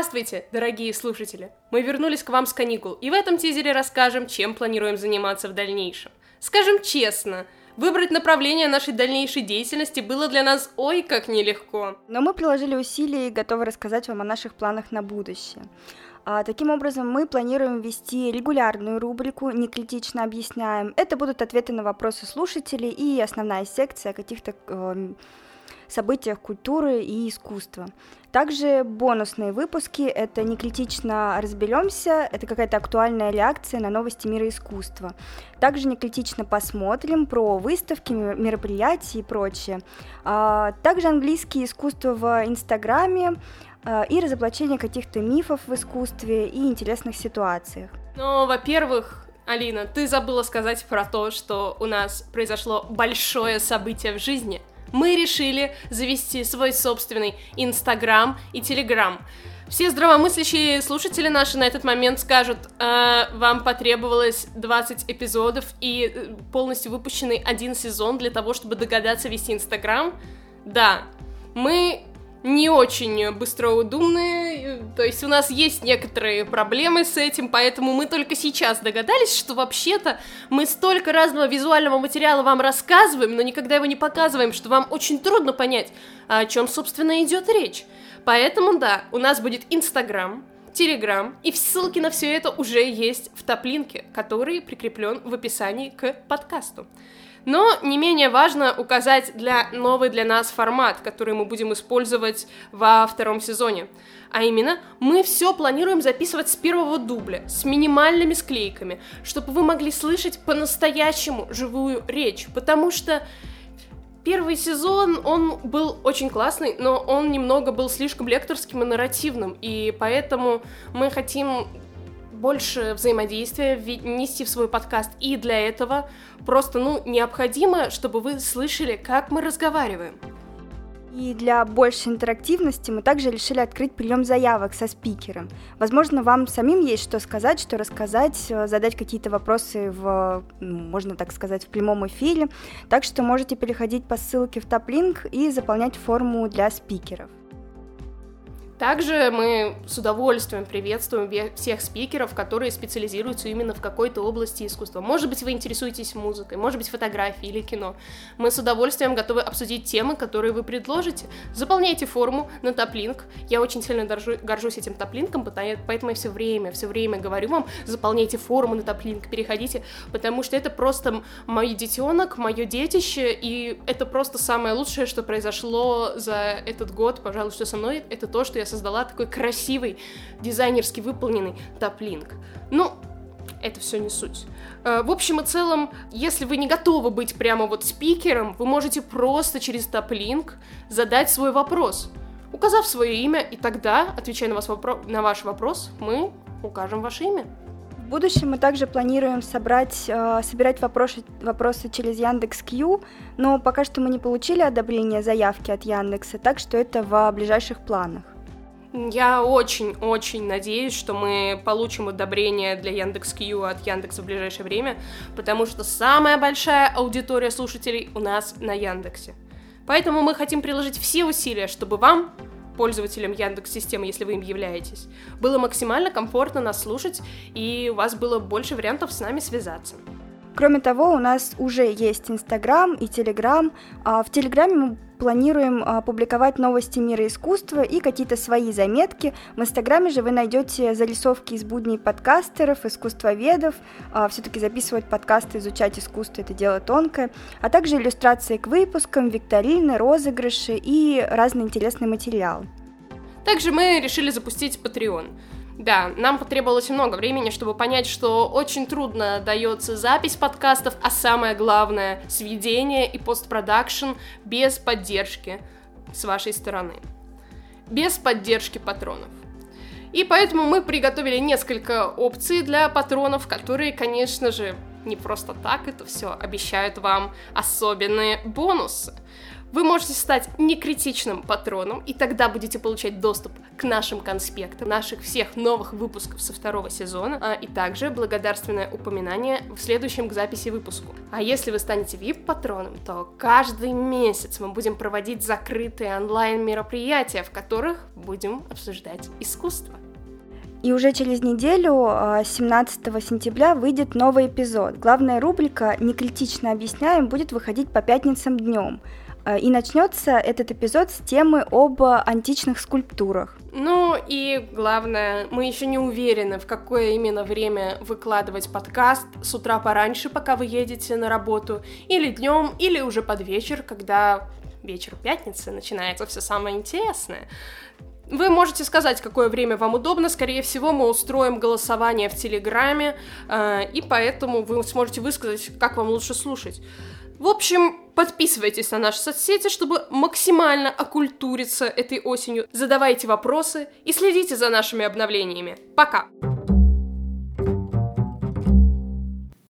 Здравствуйте, дорогие слушатели! Мы вернулись к вам с каникул, и в этом тизере расскажем, чем планируем заниматься в дальнейшем. Скажем честно, выбрать направление нашей дальнейшей деятельности было для нас ой как нелегко. Но мы приложили усилия и готовы рассказать вам о наших планах на будущее. А, таким образом, мы планируем вести регулярную рубрику «Не критично объясняем». Это будут ответы на вопросы слушателей и основная секция каких-то э, событиях культуры и искусства. Также бонусные выпуски — это не критично разберемся, это какая-то актуальная реакция на новости мира искусства. Также не критично посмотрим про выставки, мероприятия и прочее. А, также английские искусства в Инстаграме а, и разоблачение каких-то мифов в искусстве и интересных ситуациях. Ну, во-первых, Алина, ты забыла сказать про то, что у нас произошло большое событие в жизни — мы решили завести свой собственный Инстаграм и Телеграм. Все здравомыслящие слушатели наши на этот момент скажут, э, вам потребовалось 20 эпизодов и э, полностью выпущенный один сезон для того, чтобы догадаться вести Инстаграм. Да, мы не очень быстроудумные, то есть у нас есть некоторые проблемы с этим, поэтому мы только сейчас догадались, что вообще-то мы столько разного визуального материала вам рассказываем, но никогда его не показываем, что вам очень трудно понять, о чем, собственно, идет речь. Поэтому, да, у нас будет Инстаграм, Телеграм, и ссылки на все это уже есть в топ-линке, который прикреплен в описании к подкасту. Но не менее важно указать для новый для нас формат, который мы будем использовать во втором сезоне. А именно, мы все планируем записывать с первого дубля, с минимальными склейками, чтобы вы могли слышать по-настоящему живую речь, потому что Первый сезон, он был очень классный, но он немного был слишком лекторским и нарративным, и поэтому мы хотим больше взаимодействия внести в свой подкаст. И для этого просто, ну, необходимо, чтобы вы слышали, как мы разговариваем. И для большей интерактивности мы также решили открыть прием заявок со спикером. Возможно, вам самим есть что сказать, что рассказать, э, задать какие-то вопросы в, ну, можно так сказать, в прямом эфире. Так что можете переходить по ссылке в топ-линк и заполнять форму для спикеров. Также мы с удовольствием приветствуем всех спикеров, которые специализируются именно в какой-то области искусства. Может быть, вы интересуетесь музыкой, может быть, фотографией или кино. Мы с удовольствием готовы обсудить темы, которые вы предложите. Заполняйте форму на топлинк. Я очень сильно доржу, горжусь этим топлинком, поэтому я все время, все время говорю вам, заполняйте форму на топлинк, переходите, потому что это просто мой детенок, мое детище, и это просто самое лучшее, что произошло за этот год, пожалуй, что со мной, это то, что я создала такой красивый, дизайнерски выполненный топлинк. Ну, это все не суть. Э, в общем и целом, если вы не готовы быть прямо вот спикером, вы можете просто через топлинк задать свой вопрос, указав свое имя, и тогда, отвечая на, вас вопро- на ваш вопрос, мы укажем ваше имя. В будущем мы также планируем собрать, э, собирать вопросы, вопросы через Яндекс.Кью, но пока что мы не получили одобрение заявки от Яндекса, так что это в ближайших планах. Я очень-очень надеюсь, что мы получим одобрение для Яндекс.Кью от Яндекса в ближайшее время, потому что самая большая аудитория слушателей у нас на Яндексе. Поэтому мы хотим приложить все усилия, чтобы вам, пользователям Яндекс-системы, если вы им являетесь, было максимально комфортно нас слушать, и у вас было больше вариантов с нами связаться. Кроме того, у нас уже есть Инстаграм и Телеграм. А в Телеграме мы планируем а, публиковать новости мира искусства и какие-то свои заметки. В Инстаграме же вы найдете зарисовки из будней подкастеров, искусствоведов. А, Все-таки записывать подкасты, изучать искусство – это дело тонкое. А также иллюстрации к выпускам, викторины, розыгрыши и разный интересный материал. Также мы решили запустить Patreon. Да, нам потребовалось много времени, чтобы понять, что очень трудно дается запись подкастов, а самое главное — сведение и постпродакшн без поддержки с вашей стороны. Без поддержки патронов. И поэтому мы приготовили несколько опций для патронов, которые, конечно же, не просто так это все обещают вам особенные бонусы. Вы можете стать некритичным патроном, и тогда будете получать доступ к нашим конспектам, наших всех новых выпусков со второго сезона, а, и также благодарственное упоминание в следующем к записи выпуску. А если вы станете VIP-патроном, то каждый месяц мы будем проводить закрытые онлайн-мероприятия, в которых будем обсуждать искусство. И уже через неделю, 17 а, сентября, выйдет новый эпизод. Главная рубрика «Некритично объясняем» будет выходить по пятницам днем. А, и начнется этот эпизод с темы об античных скульптурах. Ну и главное, мы еще не уверены, в какое именно время выкладывать подкаст. С утра пораньше, пока вы едете на работу, или днем, или уже под вечер, когда вечер пятницы начинается все самое интересное. Вы можете сказать, какое время вам удобно. Скорее всего, мы устроим голосование в Телеграме, э, и поэтому вы сможете высказать, как вам лучше слушать. В общем, подписывайтесь на наши соцсети, чтобы максимально окультуриться этой осенью. Задавайте вопросы и следите за нашими обновлениями. Пока!